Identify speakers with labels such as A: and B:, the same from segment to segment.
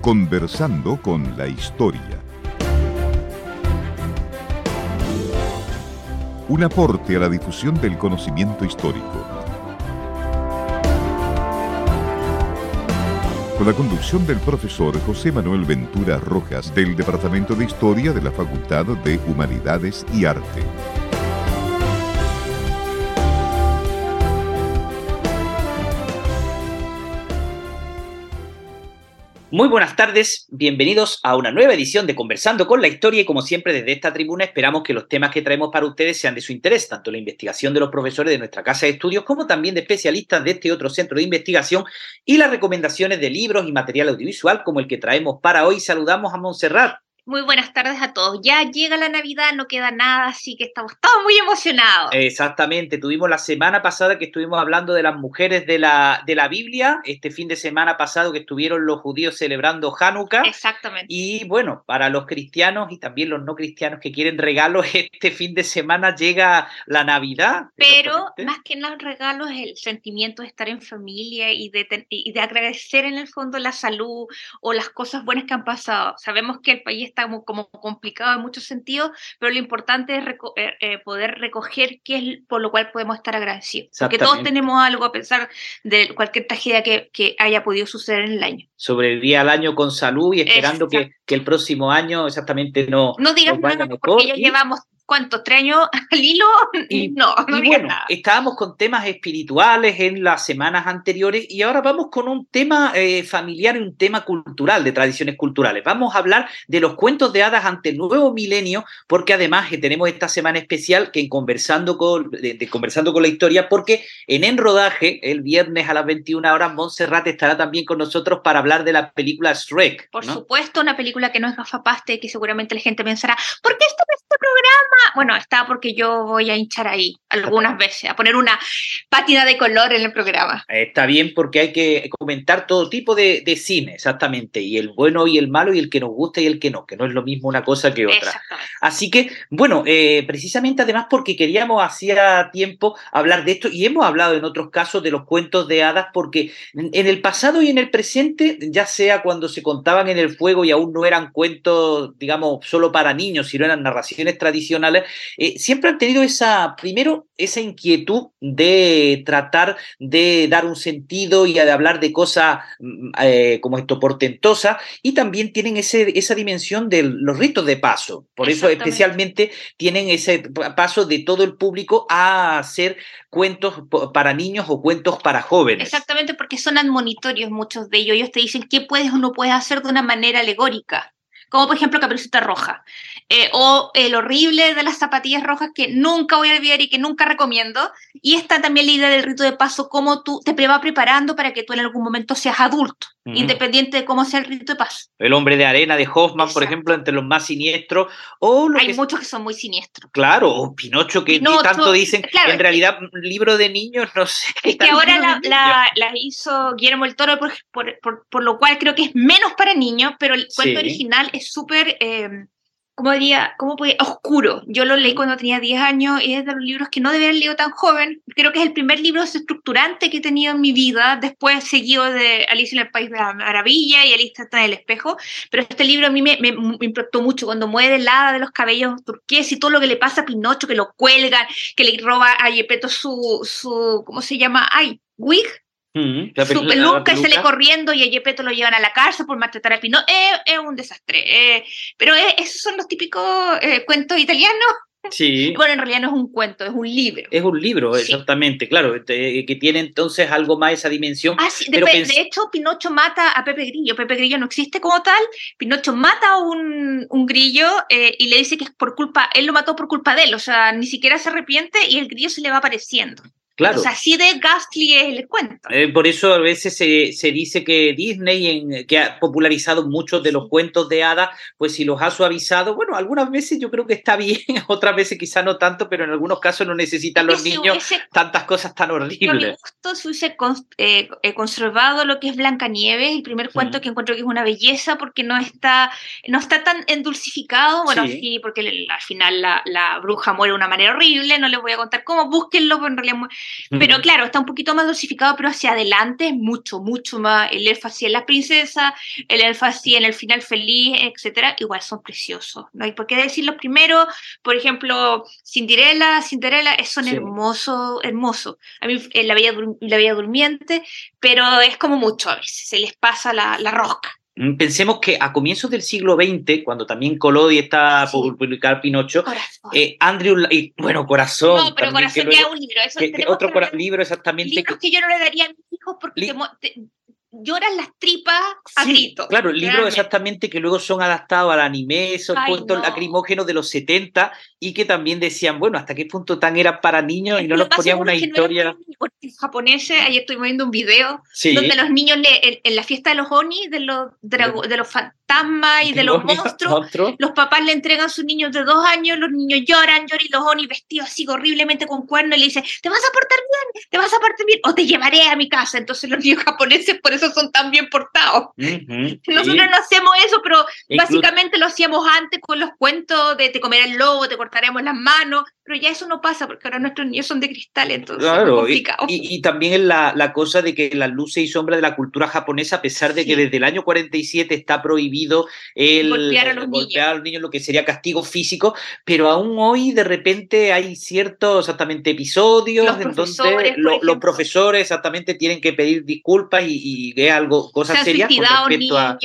A: Conversando con la historia. Un aporte a la difusión del conocimiento histórico. Con la conducción del profesor José Manuel Ventura Rojas del Departamento de Historia de la Facultad de Humanidades y Arte.
B: Muy buenas tardes, bienvenidos a una nueva edición de Conversando con la Historia y como siempre desde esta tribuna esperamos que los temas que traemos para ustedes sean de su interés, tanto la investigación de los profesores de nuestra casa de estudios como también de especialistas de este otro centro de investigación y las recomendaciones de libros y material audiovisual como el que traemos para hoy. Saludamos a Montserrat.
C: Muy buenas tardes a todos. Ya llega la Navidad, no queda nada, así que estamos todos muy emocionados.
B: Exactamente, tuvimos la semana pasada que estuvimos hablando de las mujeres de la, de la Biblia, este fin de semana pasado que estuvieron los judíos celebrando Hanukkah.
C: Exactamente.
B: Y bueno, para los cristianos y también los no cristianos que quieren regalos, este fin de semana llega la Navidad.
C: Pero más que nada regalos el sentimiento de estar en familia y de, y de agradecer en el fondo la salud o las cosas buenas que han pasado. Sabemos que el país está como complicado en muchos sentidos, pero lo importante es eh, eh, poder recoger qué es por lo cual podemos estar agradecidos. Porque todos tenemos algo a pensar de cualquier tragedia que, que haya podido suceder en el año.
B: Sobrevivir al año con salud y esperando que, que, el próximo año exactamente no.
C: No digas nada porque ya llevamos ¿cuántos? ¿Tres años al hilo?
B: Y, no, no y bueno, estábamos con temas espirituales en las semanas anteriores y ahora vamos con un tema eh, familiar y un tema cultural, de tradiciones culturales. Vamos a hablar de los cuentos de hadas ante el nuevo milenio, porque además eh, tenemos esta semana especial que en conversando con, de, conversando con la historia, porque en Enrodaje, el viernes a las 21 horas, Montserrat estará también con nosotros para hablar de la película Shrek.
C: Por supuesto, una película que no es gafapaste, que seguramente la gente pensará, ¿por qué este, este programa? Bueno, está porque yo voy a hinchar ahí algunas veces, a poner una pátina de color en el programa.
B: Está bien porque hay que comentar todo tipo de, cine, exactamente, y el bueno y el malo y el que nos gusta y el que no, que no es lo mismo una cosa que otra. Así que, bueno, eh, precisamente además porque queríamos hacía tiempo hablar de esto y hemos hablado en otros casos de los cuentos de hadas porque en el pasado y en el presente, ya sea cuando se contaban en el fuego y aún no eran cuentos, digamos, solo para niños, sino eran narraciones tradicionales, eh, siempre han tenido esa, primero, esa inquietud de tratar de dar un sentido y de hablar de cosas mm, eh, como esto portentosas, y también tienen ese, esa dimensión de los ritos de paso. Por eso especialmente tienen ese paso de todo el público a hacer cuentos para niños o cuentos para jóvenes.
C: Exactamente, porque son admonitorios muchos de ellos. Ellos te dicen qué puedes o no puedes hacer de una manera alegórica como por ejemplo Caperucita Roja, eh, o el horrible de las zapatillas rojas que nunca voy a olvidar y que nunca recomiendo, y está también la idea del rito de paso, cómo tú te va preparando para que tú en algún momento seas adulto, independiente de cómo sea el rito de paso.
B: El hombre de arena de Hoffman, por ejemplo, entre los más siniestros, o
C: Hay muchos que son muy siniestros.
B: Claro, o Pinocho, que tanto dicen, en realidad, libro de niños, no sé.
C: Es que ahora la, la, hizo Guillermo el Toro, por, por, por, lo cual creo que es menos para niños, pero el cuento original es es súper, eh, ¿cómo diría? ¿Cómo puede? Oscuro. Yo lo leí cuando tenía 10 años y es de los libros que no debía haber leído tan joven. Creo que es el primer libro estructurante que he tenido en mi vida. Después seguido de Alicia en el País de la Maravilla y Alicia está en el espejo. Pero este libro a mí me, me, impactó mucho cuando muere el hada de los cabellos turqueses y todo lo que le pasa a Pinocho, que lo cuelgan, que le roba a Yepeto su, su ¿cómo se llama? Ay, wig, Mm, su peluca y sale corriendo y a Yepeto lo llevan a la cárcel por maltratar a Pino. Es, un desastre. Eh, pero esos son los típicos eh, cuentos italianos.
B: Sí.
C: Bueno, en realidad no es un cuento, es un libro.
B: Es un libro, exactamente, claro, eh, que tiene entonces algo más esa dimensión.
C: Ah, sí, de, hecho, Pinocho mata a Pepe Grillo. Pepe Grillo no existe como tal. Pinocho mata a un, un grillo y le dice que es por culpa, él lo mató por culpa de él, o sea, ni siquiera se arrepiente y el grillo se le va apareciendo.
B: Claro.
C: O sea, así de ghastly es el cuento.
B: Eh, por eso a veces se, se dice que Disney, en, que ha popularizado muchos de los cuentos de hadas, pues si los ha suavizado, bueno, algunas veces yo creo que está bien, otras veces quizá no tanto, pero en algunos casos no necesitan los niños tantas cosas tan horribles.
C: Justo se hubiese eh, eh, conservado lo que es Blancanieves, el primer cuento que encuentro que es una belleza porque no está, no está tan endulcificado, bueno, sí, porque al final la, la, bruja muere de una manera horrible, no les voy a contar cómo, búsquenlo, pero en realidad Pero claro, está un poquito más dosificado, pero hacia adelante es mucho, mucho más. El así en la princesa, el así en el final feliz, etcétera, igual son preciosos. No hay por qué decir los primeros, por ejemplo, Cinderella, Cinderella, son hermosos, hermosos. A mí eh, la Bella, la Bella Durmiente, pero es como mucho a veces, se les pasa la, la rosca.
B: Mm, pensemos que a comienzos del siglo XX, cuando también Colodi está por publicar Pinocho, eh, Andrew, y, bueno, Corazón.
C: No, pero Corazón ya es un libro. Eso
B: otro libro exactamente.
C: Libros que, yo no le daría a mis hijos porque lloran las tripas a sí,
B: Claro, libros exactamente que luego son adaptados al anime, esos cuentos lacrimógenos de los 70 y que también decían, bueno, hasta qué punto tan eran para niños y no nos ponían una historia.
C: los japoneses, ayer estoy viendo un video donde los niños le, en, la fiesta de los oni, de los, de, los fantasmas y de los monstruos, los papás le entregan a sus niños de dos años, los niños lloran, lloran y los oni vestidos así horriblemente con cuernos y le dicen, te vas a portar bien, te vas a portar bien o te llevaré a mi casa. Entonces los niños japoneses por eso son tan bien portados. Nosotros no hacemos eso, pero básicamente lo hacíamos antes con los cuentos de te comerá el lobo, te cortaremos las manos, pero ya eso no pasa porque ahora nuestros niños son de cristal, entonces es complicado.
B: Y, y, también es la, la, cosa de que las luces y sombras de la cultura japonesa, a pesar de que desde el año 47 está prohibido el
C: golpear a los,
B: golpear a los niños, lo que sería castigo físico, pero aún hoy de repente hay ciertos exactamente episodios los en donde los profesores exactamente tienen que pedir disculpas y, y algo, cosas serias con respecto a...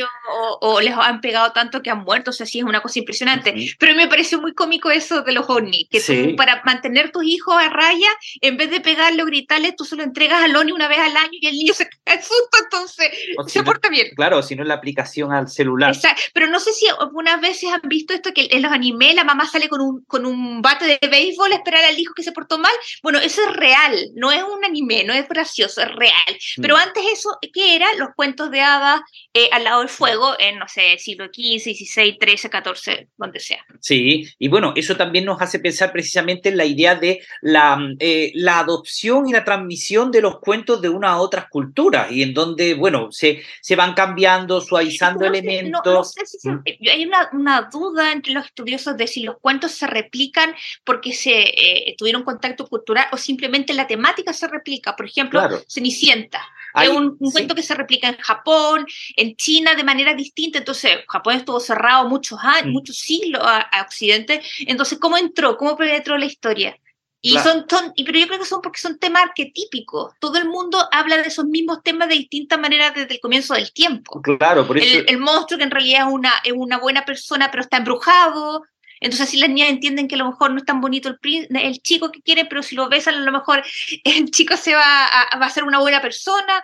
C: o, les han pegado tanto que han muerto, o sea, sí es una cosa impresionante. Pero me parece muy cómico eso de los ONI, que tú para mantener tus hijos a raya, en vez de pegarle o gritarle, tú solo entregas al ONI una vez al año y el niño se cae susto, entonces se porta bien.
B: Claro, si no es la aplicación al celular.
C: Exacto. Pero no sé si algunas veces han visto esto, que en los animes la mamá sale con un, con un bate de béisbol a esperar al hijo que se portó mal. Bueno, eso es real, no es un anime, no es gracioso, es real. Pero mm. antes eso, ¿qué era? Los cuentos de hadas eh, al lado del fuego en, no sé, siglo XV, XVI, XIII, XIV, donde sea.
B: Sí, y bueno, eso también nos hace pensar precisamente en la idea de la, eh, la adopción y la transmisión de los cuentos de una a otras culturas y en donde, bueno, se, se van cambiando, suavizando elementos.
C: No, sé si mm. hay una, una, duda entre los estudiosos de si los cuentos se replican porque se eh, tuvieron contacto cultural o simplemente la temática se replica. Por ejemplo, Cenicienta. Hay, un, cuento que se replica en Japón, en China de manera distinta. Entonces, Japón estuvo cerrado muchos años, mm. muchos siglos a, Occidente. Entonces, ¿cómo entró? ¿Cómo penetró la historia? Y son, son, pero yo creo que son porque son temas arquetípicos. Todo el mundo habla de esos mismos temas de distintas maneras desde el comienzo del tiempo.
B: Claro, por eso.
C: El, monstruo que en realidad es una, es una buena persona, pero está embrujado. Entonces así las niñas entienden que a lo mejor no es tan bonito el, el chico que quiere, pero si lo besan a lo mejor el chico se va a, ser una buena persona,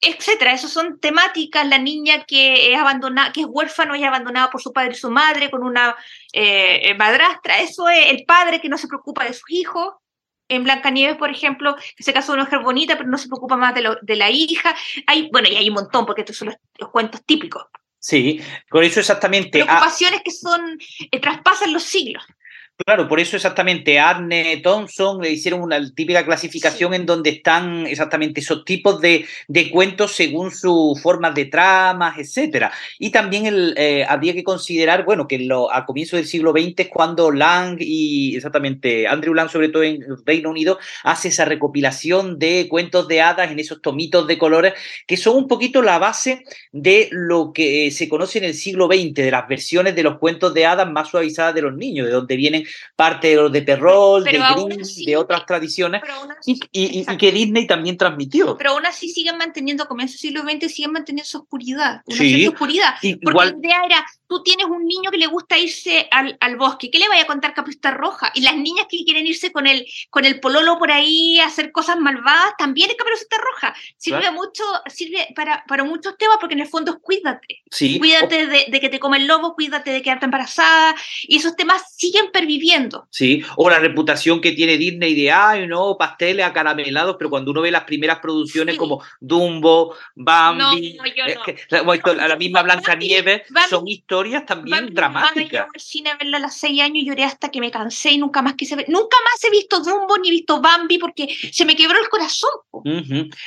C: etcétera. Esas son temáticas. La niña que es abandonada, que es huérfano y abandonada por su padre y su madre con una eh, eh, madrastra. Eso es el padre que no se preocupa de sus hijos. En Blancanieves, por ejemplo, que se casó con una mujer bonita, pero no se preocupa más de la hija. Hay, bueno, y hay un montón, porque estos son los cuentos típicos.
B: Sí, por eso exactamente.
C: Preocupaciones que son, eh, traspasan los siglos.
B: Claro, por eso exactamente Arne Thompson le hicieron una típica clasificación en donde están exactamente esos tipos de, de cuentos según sus formas de tramas, etcétera. Y también el, eh, habría que considerar, bueno, que lo, a comienzos del siglo XX es cuando Lang y exactamente Andrew Lang, sobre todo en Reino Unido, hace esa recopilación de cuentos de hadas en esos tomitos de colores que son un poquito la base de lo que se conoce en el siglo XX, de las versiones de los cuentos de hadas más suavizadas de los niños, de donde vienen parte de los de Perrol, de Grimm, de otras tradiciones, y, que Disney también transmitió.
C: Pero aún así siguen manteniendo, comienzo del siglo XX, siguen manteniendo su oscuridad, una cierta oscuridad. Porque la idea era, tú tienes un niño que le gusta irse al, al, bosque, ¿qué le vaya a contar Capuesta Roja? Y las niñas que quieren irse con el, con el pololo por ahí a hacer cosas malvadas, también es Capuesta Roja. Sirve mucho, sirve para, para muchos temas porque en el fondo es cuídate.
B: Sí.
C: Cuídate de, de, que te come el lobo, cuídate de quedarte embarazada. Y esos temas siguen perviviendo.
B: Sí, o la reputación que tiene Disney de, ay, no, pasteles acaramelados, pero cuando uno ve las primeras producciones como Dumbo, Bambi,
C: no, yo no.
B: la, la, misma Blanca Nieves, son historias historias también dramáticas.
C: al cine a verla a los seis años, lloré hasta que me cansé y nunca más quise ver. Nunca más he visto Dumbo ni he visto Bambi porque se me quebró el corazón.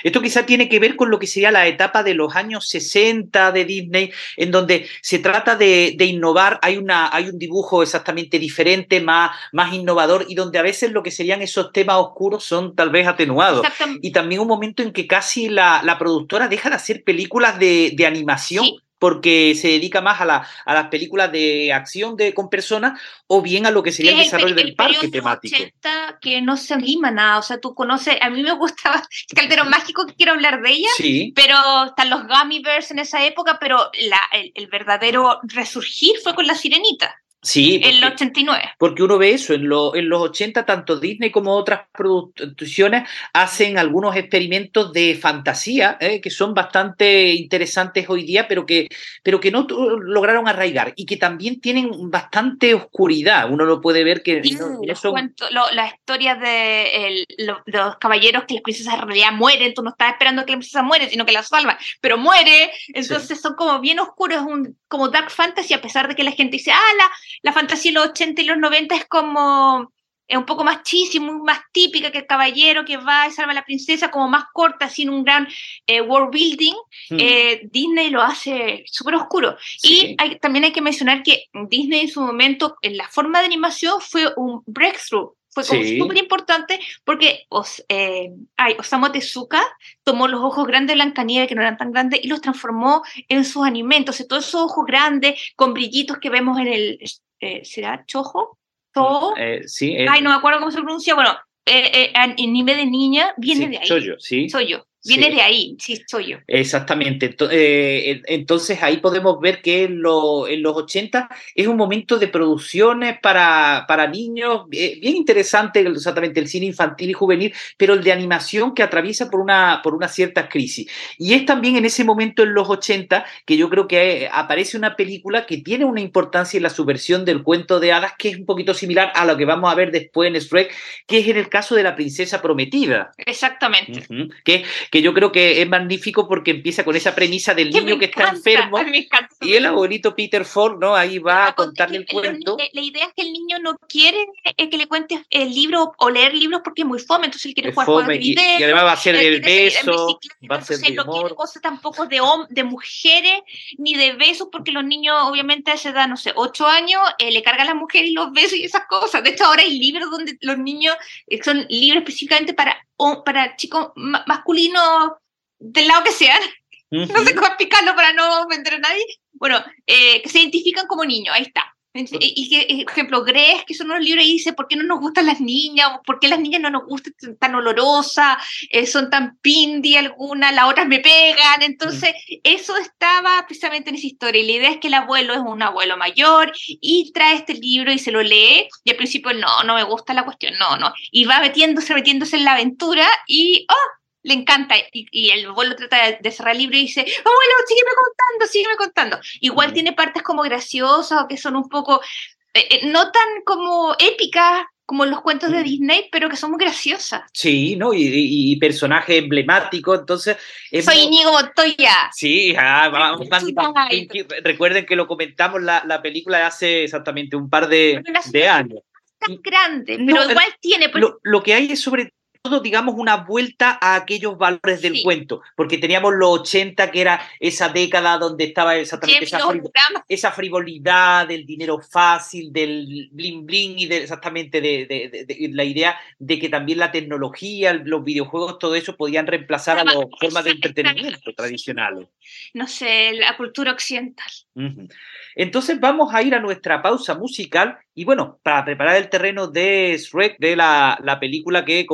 B: Esto quizá tiene que ver con lo que sería la etapa de los años 60 de Disney, en donde se trata de, innovar. Hay, una, hay un dibujo exactamente diferente, más, más innovador, y donde a veces lo que serían esos temas oscuros son tal vez atenuados. Y también un momento en que casi la, productora deja de hacer películas de, animación porque se dedica más a, la, a las películas de acción de, con personas o bien a lo que sería el desarrollo del parque temático.
C: 80 que no se anima nada, o sea, tú conoces, a mí me gustaba Calderón Mágico, que quiero hablar de ella, sí. pero están los Gummy Bears en esa época, pero la, el verdadero resurgir fue con La Sirenita.
B: Sí.
C: en los 89.
B: Porque uno ve eso, en, en los 80 tanto Disney como otras producciones hacen algunos experimentos de fantasía ¿eh? que son bastante interesantes hoy día, pero que, pero que no lograron arraigar y que también tienen bastante oscuridad. Uno lo puede ver que...
C: las historias de los caballeros que las princesas en realidad mueren, tú no estás esperando que la princesa muere, sino que la salva, pero muere, entonces son como bien oscuros, un, como dark fantasy, a pesar de que la gente dice, ah, la la fantasía de los 80 y los 90 es como es un poco más muy más típica que el caballero que va y salva a la princesa, como más corta, sin un gran eh, world building. Hmm. Eh, Disney lo hace súper oscuro. Y también hay que mencionar que Disney en su momento, en la forma de animación, fue un breakthrough. Fue súper importante porque os, eh, Osamu Tezuka tomó los ojos grandes de Blancanieves, que no eran tan grandes, y los transformó en sus animentos. todos esos ojos grandes con brillitos que vemos en el eh, ¿será Chojo?
B: Todo. Eh, sí.
C: Ay, no me acuerdo cómo se pronuncia. Bueno, en nivel de niña viene de ahí.
B: Soy yo, sí.
C: Soy Viene de ahí, sí, soy yo.
B: Exactamente. Eh, entonces ahí podemos ver que en, en, los 80 es un momento de producciones para, para niños, eh, bien interesante exactamente el cine infantil y juvenil, pero el de animación que atraviesa por una, por una cierta crisis. Y es también en ese momento en los 80 que yo creo que eh, aparece una película que tiene una importancia en la subversión del cuento de hadas, que es un poquito similar a lo que vamos a ver después en Shrek, que es en el caso de la princesa prometida.
C: Exactamente.
B: que, que yo creo que es magnífico porque empieza con esa premisa del niño que está enfermo y el abuelito Peter Ford, ¿no? Ahí va a contarle el cuento.
C: La idea es que el niño no quiere eh, que le cuentes el libro o leer libros porque es muy fome, entonces él quiere jugar juegos de
B: video. Y, además va a ser el beso, va a ser de
C: no quiere cosas tampoco de, de mujeres ni de besos porque los niños obviamente a esa edad, no sé, ocho años, eh, le cargan a la mujer y los besos y esas cosas. De hecho ahora hay libros donde los niños eh, son libros específicamente para para chicos masculinos del lado que sean, no sé cómo explicarlo para no vender a nadie, bueno, eh, que se identifican como niños, ahí está. Y que, ejemplo, Greg, que son unos libros y dice, ¿por qué no nos gustan las niñas? ¿Por qué las niñas no nos gustan tan olorosas? Eh, son tan pindi algunas, las otras me pegan. Entonces, eso estaba precisamente en esa historia. Y la idea es que el abuelo es un abuelo mayor y trae este libro y se lo lee. Y al principio, no, no me gusta la cuestión, no, no. Y va metiéndose, metiéndose en la aventura y, ¡oh! Le encanta y, el abuelo trata de, cerrar el libro y dice, abuelo, sígueme contando, sígueme contando. Igual tiene partes como graciosas o que son un poco, eh, eh, no tan como épicas como los cuentos de Disney, pero que son muy graciosas.
B: Sí, ¿no? Y, y, personajes emblemáticos, entonces...
C: Soy Inigo Montoya.
B: Sí, ah, vamos, recuerden que lo comentamos la, la película de hace exactamente un par de, de años.
C: Tan grande, pero igual tiene...
B: Lo, lo que hay es sobre digamos, una vuelta a aquellos valores del cuento, porque teníamos los 80, que era esa década donde estaba exactamente esa, frivolidad del dinero fácil, del bling bling y de, exactamente de, la idea de que también la tecnología, los videojuegos, todo eso podían reemplazar a las formas de entretenimiento tradicionales.
C: No sé, la cultura occidental.
B: Entonces vamos a ir a nuestra pausa musical y bueno, para preparar el terreno de Shrek, de la, película que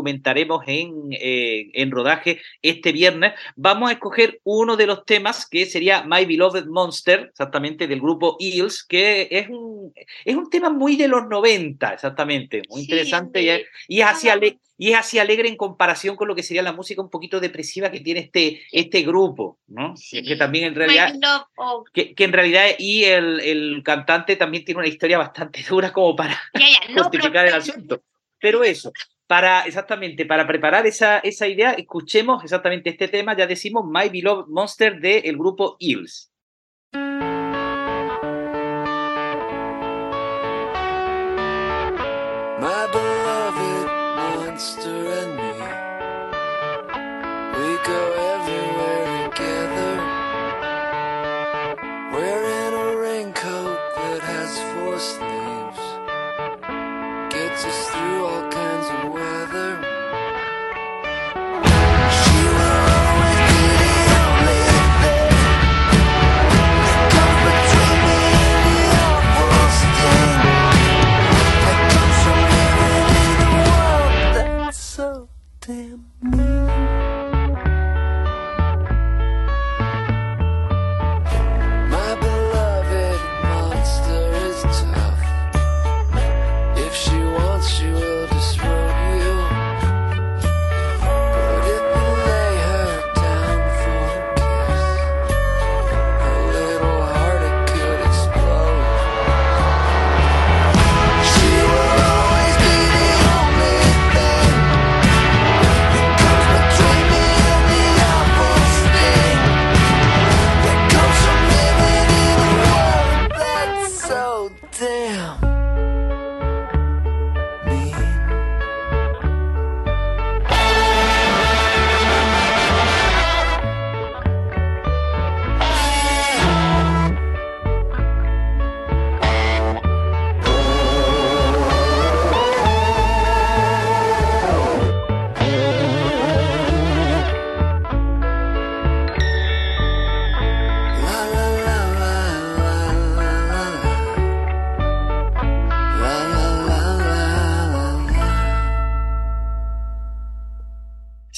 B: comentaremos en, eh, en, rodaje este viernes, vamos a escoger uno de los temas que sería My Beloved Monster, exactamente del grupo Eels, que es un, es un tema muy de los 90, exactamente, muy interesante y, y es hacia y es así alegre en comparación con lo que sería la música un poquito depresiva que tiene este, este grupo, ¿no? Que, también en realidad, que, en realidad y el, cantante también tiene una historia bastante dura como para justificar el asunto. Pero eso, para exactamente, para preparar esa, esa idea, escuchemos exactamente este tema, ya decimos My Beloved Monster del de grupo Eels. My
D: beloved monster and me, we go everywhere together. Wearing a raincoat that has four sleeves, gets us through all kinds of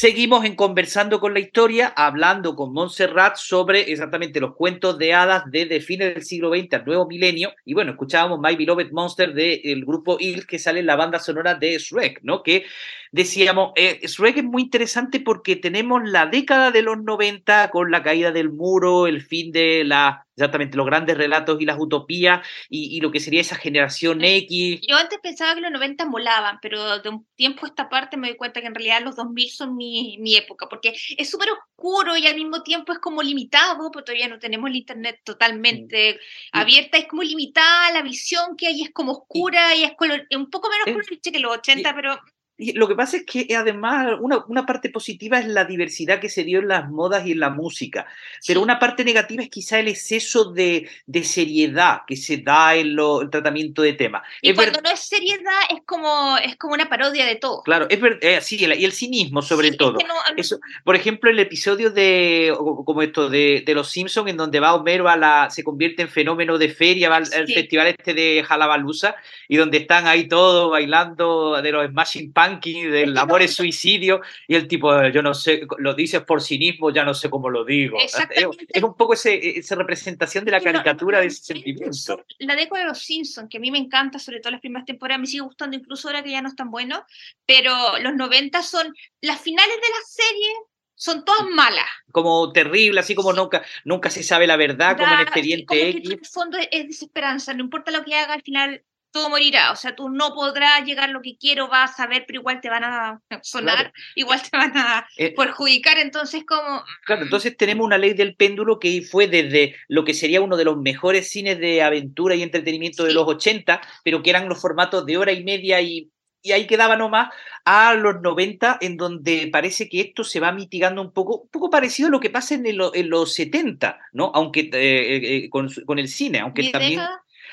B: Seguimos en conversando con la historia, hablando con Montserrat sobre exactamente los cuentos de hadas desde fines del siglo XX al nuevo milenio. Y bueno, escuchábamos My Beloved Monster del grupo Il que sale en la banda sonora de Shrek, ¿no? Que decíamos, eh, Shrek es muy interesante porque tenemos la década de los 90 con la caída del muro, el fin de la, exactamente los grandes relatos y las utopías y, lo que sería esa generación X.
C: Yo antes pensaba que los 90 molaban, pero de un tiempo a esta parte me doy cuenta que en realidad los 2000 son mi, mi época, porque es súper oscuro y al mismo tiempo es como limitado, porque todavía no tenemos el internet totalmente mm. abierta, es como limitada la visión que hay, es como oscura y, es un poco menos color que los 80, pero
B: lo que pasa es que además una, una, parte positiva es la diversidad que se dio en las modas y en la música, pero una parte negativa es quizá el exceso de, de seriedad que se da en lo, el tratamiento de temas.
C: Y cuando no es seriedad es como, es como una parodia de todo.
B: Claro, es eh, sí, y el cinismo sobre todo. Eso, por ejemplo, el episodio de, como esto, de, de Los Simpsons, en donde va Homero a la, se convierte en fenómeno de feria, va al festival este de Jalabalusa, y donde están ahí todos bailando de los Smashing Pumpkins del amor es suicidio, y el tipo, yo no sé, lo dices por cinismo, ya no sé cómo lo digo. Es un poco ese, esa representación de la caricatura de ese sentimiento.
C: La década de los Simpsons, que a mí me encanta, sobre todo las primeras temporadas, me sigue gustando incluso ahora que ya no es tan bueno, pero los 90 son las finales de la serie son todas malas.
B: Como terrible, así como nunca, nunca se sabe la verdad, como en Expediente X.
C: en el fondo es desesperanza, no importa lo que haga, al final todo morirá. O sea, tú no podrás llegar lo que quiero, vas a ver, pero igual te van a sonar, igual te van a eh, perjudicar. Entonces, como.
B: Claro, entonces tenemos una ley del péndulo que fue desde lo que sería uno de los mejores cines de aventura y entretenimiento de los 80, pero que eran los formatos de hora y media y. Y ahí quedaba nomás a los 90, en donde parece que esto se va mitigando un poco, un poco parecido a lo que pasa en, en los 70, ¿no? Aunque eh, eh, con, con, el cine, aunque también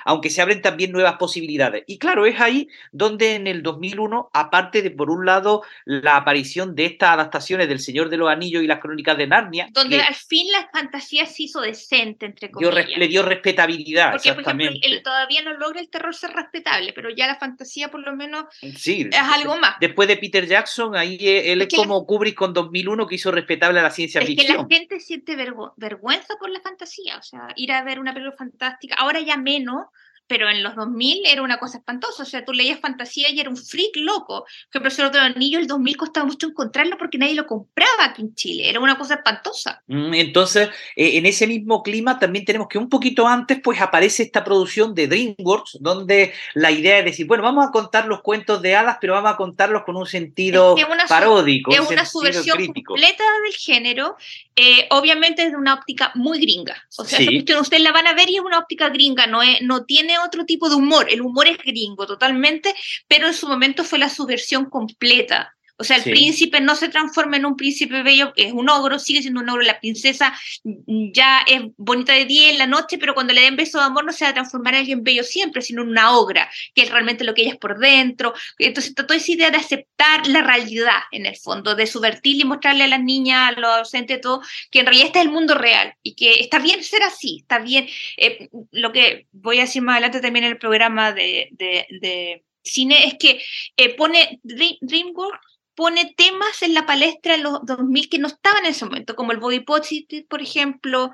B: aunque se abren también nuevas posibilidades. Y claro, es ahí donde en el 2001, aparte de, por un lado, la aparición de estas adaptaciones del Señor de los Anillos y las Crónicas de Narnia.
C: Donde al fin la fantasía se hizo decente, entre comillas.
B: le dio respetabilidad.
C: Porque, por ejemplo, todavía no logra el terror ser respetable, pero ya la fantasía, por lo menos, sí, es algo más.
B: Después de Peter Jackson, ahí él es, como Kubrick con 2001 que hizo respetable a la ciencia ficción.
C: Es que la gente siente vergüenza por la fantasía, o sea, ir a ver una película fantástica, ahora ya menos, pero en los 2000 era una cosa espantosa, o sea, tú leías fantasía y era un freak loco. Ejemplo, el otro anillo, el 2000 costaba mucho encontrarlo porque nadie lo compraba aquí en Chile, era una cosa espantosa.
B: Mm, entonces, eh, en ese mismo clima también tenemos que un poquito antes, pues aparece esta producción de DreamWorks, donde la idea es decir, bueno, vamos a contar los cuentos de hadas, pero vamos a contarlos con un sentido paródico.
C: Es una subversión completa del género, eh, obviamente es de una óptica muy gringa. O sea, usted la van a ver y es una óptica gringa, no, es, no tiene otro tipo de humor. El humor es gringo totalmente, pero en su momento fue la subversión completa. O sea, el príncipe no se transforma en un príncipe bello, es un ogro, sigue siendo un ogro. La princesa ya es bonita de día en la noche, pero cuando le den beso de amor no se va a transformar en alguien bello siempre, sino en una ogra, que es realmente lo que ella es por dentro. Entonces, toda esa idea de aceptar la realidad, en el fondo, de subvertir y mostrarle a las niñas, a los adolescentes, todo, que en realidad este es el mundo real y que está bien ser así, está bien. Eh, lo que voy a decir más adelante también en el programa de, de, cine es que eh, pone DreamWorks pone temas en la palestra de los 2000 que no estaban en ese momento, como el body positive, por ejemplo,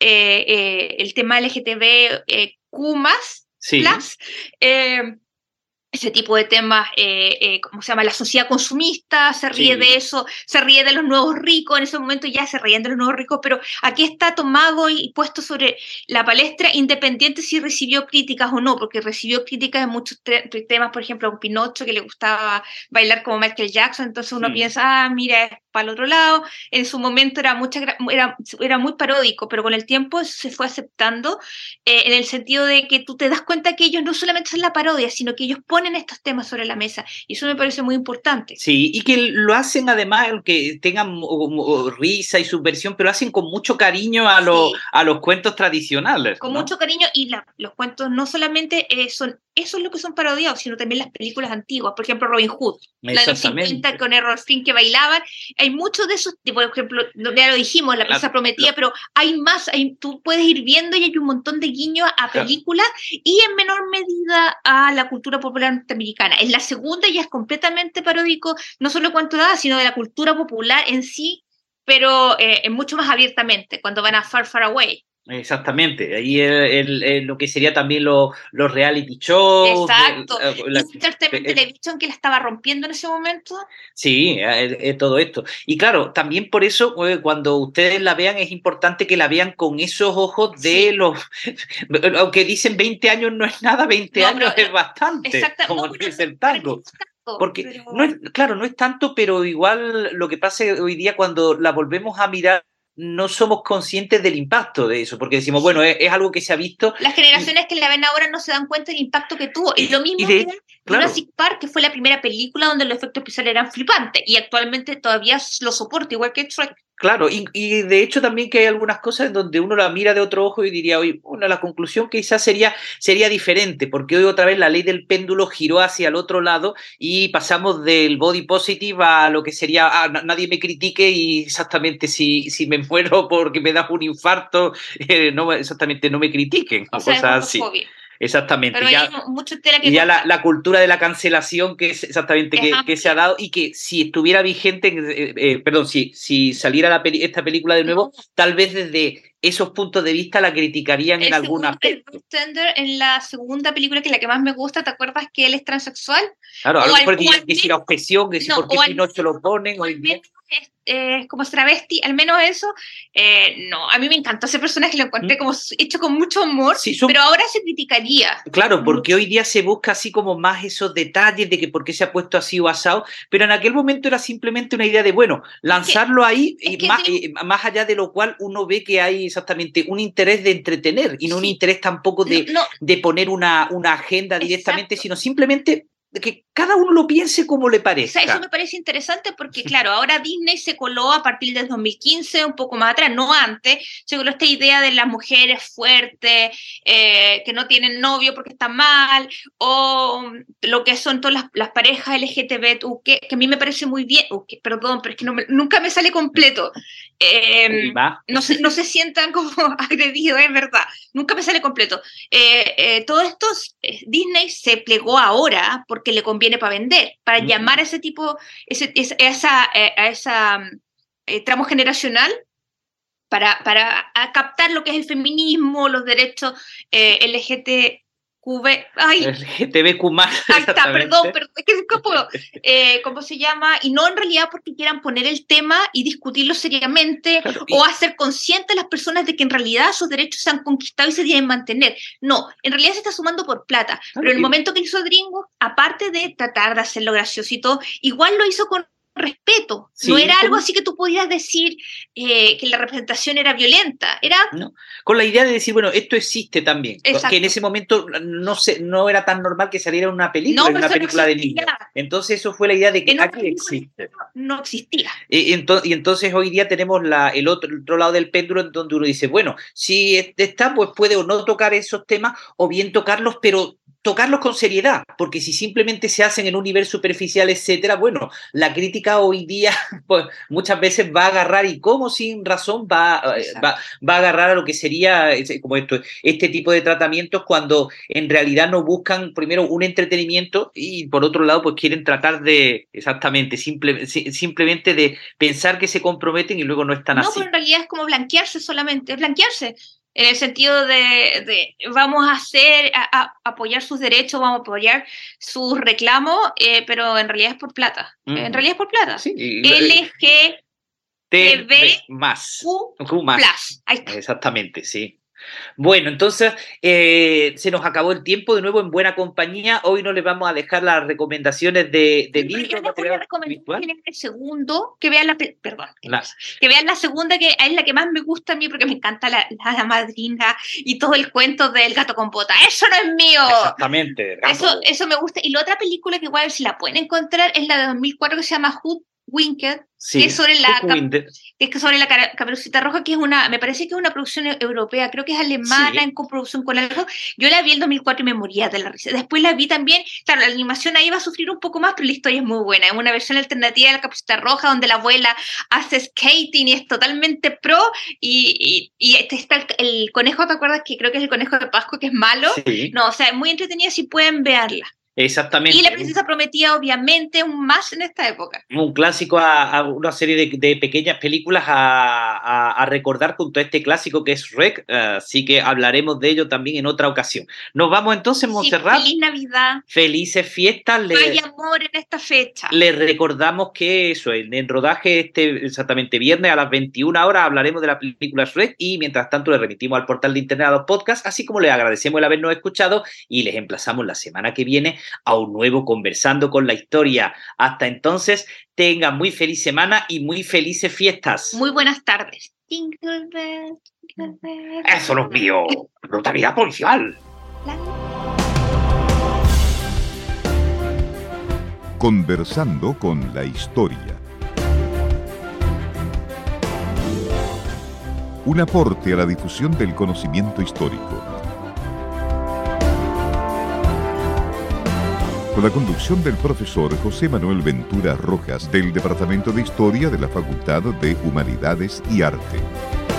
C: eh, eh, el tema LGTB, eh, Q+, sí ese tipo de temas, eh, eh, ¿cómo se llama? La sociedad consumista, se ríe de eso, se ríe de los nuevos ricos, en ese momento ya se ríen de los nuevos ricos, pero aquí está tomado y puesto sobre la palestra, independiente si recibió críticas o no, porque recibió críticas en muchos temas, por ejemplo, a un Pinocho que le gustaba bailar como Michael Jackson, entonces uno piensa, ah, mira, para el otro lado, en su momento era, mucha, era, era muy paródico, pero con el tiempo se fue aceptando eh, en el sentido de que tú te das cuenta que ellos no solamente son la parodia, sino que ellos ponen estos temas sobre la mesa, y eso me parece muy importante.
B: Sí, y que lo hacen además, que tengan risa y subversión, pero hacen con mucho cariño a, los a los cuentos tradicionales.
C: Con mucho cariño, y los cuentos no solamente eh, son eso es lo que son parodiados, sino también las películas antiguas, por ejemplo Robin Hood, la de los 50 con Errol Flynn que bailaban, hay muchos de esos, por ejemplo, ya lo dijimos, La Plaza Prometida, pero hay más, hay, tú puedes ir viendo y hay un montón de guiños a películas y en menor medida a la cultura popular norteamericana. En la segunda ya es completamente paródico, no solo cuanto da, sino de la cultura popular en sí, pero eh, mucho más abiertamente, cuando van a Far Far Away.
B: Exactamente, ahí el, lo que sería también los reality shows.
C: Exacto. La, Entertainment Television que la estaba rompiendo en ese momento.
B: Sí, todo esto. Y claro, también por eso eh, cuando ustedes la vean es importante que la vean con esos ojos de los... Aunque dicen 20 años no es nada, 20 años es bastante, como dice el tango. Porque, no es, claro, no es tanto, pero igual lo que pasa hoy día cuando la volvemos a mirar no somos conscientes del impacto de eso, porque decimos, bueno, es, algo que se ha visto.
C: Las generaciones que la ven ahora no se dan cuenta del impacto que tuvo. Y lo mismo de, que Jurassic Park, que fue la primera película donde los efectos especiales eran flipantes, y actualmente todavía lo soporta, igual que Shrek.
B: Claro, y, de hecho también que hay algunas cosas en donde uno la mira de otro ojo y diría, hoy, bueno, la conclusión quizás sería, sería diferente, porque hoy otra vez la ley del péndulo giró hacia el otro lado y pasamos del body positive a lo que sería, ah, nadie me critique y exactamente si, si me muero porque me da un infarto, eh, no, exactamente no me critiquen, o cosas así. Exactamente. ya, y ya la, cultura de la cancelación que es exactamente que, se ha dado y que si estuviera vigente, eh, eh, perdón, si, si saliera la esta película de nuevo, tal vez desde esos puntos de vista la criticarían en alguna
C: aspecto. en la segunda película, que es la que más me gusta, ¿te acuerdas que él es transexual?
B: Claro, algo por que si la obsesión, que si por qué no se lo ponen. O
C: eh, como travesti, al menos eso, eh, no, a mí me encantó ese personaje, lo encontré mm. como hecho con mucho humor, pero ahora se criticaría.
B: Claro, porque hoy día se busca así como más esos detalles de que por qué se ha puesto así o asado, pero en aquel momento era simplemente una idea de, bueno, lanzarlo ahí, y más, eh, más, allá de lo cual uno ve que hay exactamente un interés de entretener y no un interés tampoco de, de poner una, una agenda directamente, sino simplemente que cada uno lo piense como le parece.
C: eso me parece interesante porque, claro, ahora Disney se coló a partir del 2015, un poco más atrás, no antes, se coló esta idea de las mujeres fuertes, eh, que no tienen novio porque están mal, o lo que son todas las, parejas LGTB, que, que, a mí me parece muy bien, perdón, pero es que nunca me sale completo. Em, no, se, no se sientan como agredidos, es verdad, nunca me sale completo. Eh, eh, todo esto, Disney se plegó ahora porque le conviene para vender, para llamar a ese tipo, ese, esa, eh, a esa eh, tramo generacional para, para captar lo que es el feminismo, los derechos eh, LGT,
B: Ay, LGTBQ más.
C: Ahí está, perdón, perdón, es que eh, ¿cómo se llama? Y no en realidad porque quieran poner el tema y discutirlo seriamente o hacer conscientes a las personas de que en realidad sus derechos se han conquistado y se deben mantener. No, en realidad se está sumando por plata. pero en el momento que hizo Dringo, aparte de tratar de hacerlo gracioso y todo, igual lo hizo con respeto. no era algo así que tú podías decir eh, que la representación era violenta. Era.
B: Con la idea de decir, bueno, esto existe también. Que en ese momento no, se, no era tan normal que saliera una película, una película de niños. Entonces, eso fue la idea de que aquí existe.
C: No existía.
B: Y, entonces, hoy día tenemos la, el, otro, el otro lado del péndulo en donde uno dice, bueno, si está, pues puede o no tocar esos temas o bien tocarlos, pero tocarlos con seriedad, porque si simplemente se hacen en un nivel superficial, etcétera, bueno, la crítica hoy día pues, muchas veces va a agarrar y como sin razón va, eh, va, va, a agarrar a lo que sería como esto, este tipo de tratamientos cuando en realidad no buscan primero un entretenimiento y por otro lado pues quieren tratar de exactamente simple, simplemente de pensar que se comprometen y luego no están así.
C: No, pero en realidad es como blanquearse solamente, es blanquearse en el sentido de, vamos a hacer, a, apoyar sus derechos, vamos a apoyar sus reclamos, eh, pero en realidad es por plata. En realidad es por plata. Sí, LG TV
B: más. Q, más. Exactamente, sí. Bueno, entonces eh, se nos acabó el tiempo de nuevo en buena compañía. Hoy no les vamos a dejar las recomendaciones de, de
C: libros. el segundo, que vean la, perdón, que vean la segunda, que es la que más me gusta a mí porque me encanta la, la, madrina y todo el cuento del gato con bota. Eso no es mío.
B: Exactamente.
C: Eso, eso me gusta. Y la otra película que igual si la pueden encontrar es la de 2004 que se llama Hood Winked, que es sobre la que es sobre la Caperucita Roja, que es una, me parece que es una producción e-, europea, creo que es alemana en coproducción con algo. Yo la vi en 2004 y me moría de la risa. Después la vi también, claro, la animación ahí va a sufrir un poco más, pero la historia es muy buena. Es una versión alternativa de la Caperucita Roja donde la abuela hace skating y es totalmente pro y, y, este está el, conejo, ¿te acuerdas? Que creo que es el conejo de Pascua que es malo. No, o sea, es muy entretenida si pueden verla.
B: Exactamente.
C: Y La Princesa Prometida, obviamente, un más en esta época.
B: Un clásico a, una serie de, pequeñas películas a, recordar junto a este clásico que es Rec, así que hablaremos de ello también en otra ocasión. Nos vamos entonces, Montserrat.
C: feliz Navidad.
B: Felices fiestas.
C: Hay amor en esta fecha.
B: Les recordamos que eso, en, rodaje este exactamente viernes a las 21 horas hablaremos de la película Shrek y mientras tanto les remitimos al portal de internet a los podcasts, así como les agradecemos el habernos escuchado y les emplazamos la semana que viene a un nuevo Conversando con la Historia. Hasta entonces, tengan muy feliz semana y muy felices fiestas.
C: Muy buenas tardes.
B: Eso no es mío. Brutalidad policial.
A: Conversando con la Historia. Un aporte a la difusión del conocimiento histórico con la conducción del profesor José Manuel Ventura Rojas del Departamento de Historia de la Facultad de Humanidades y Arte.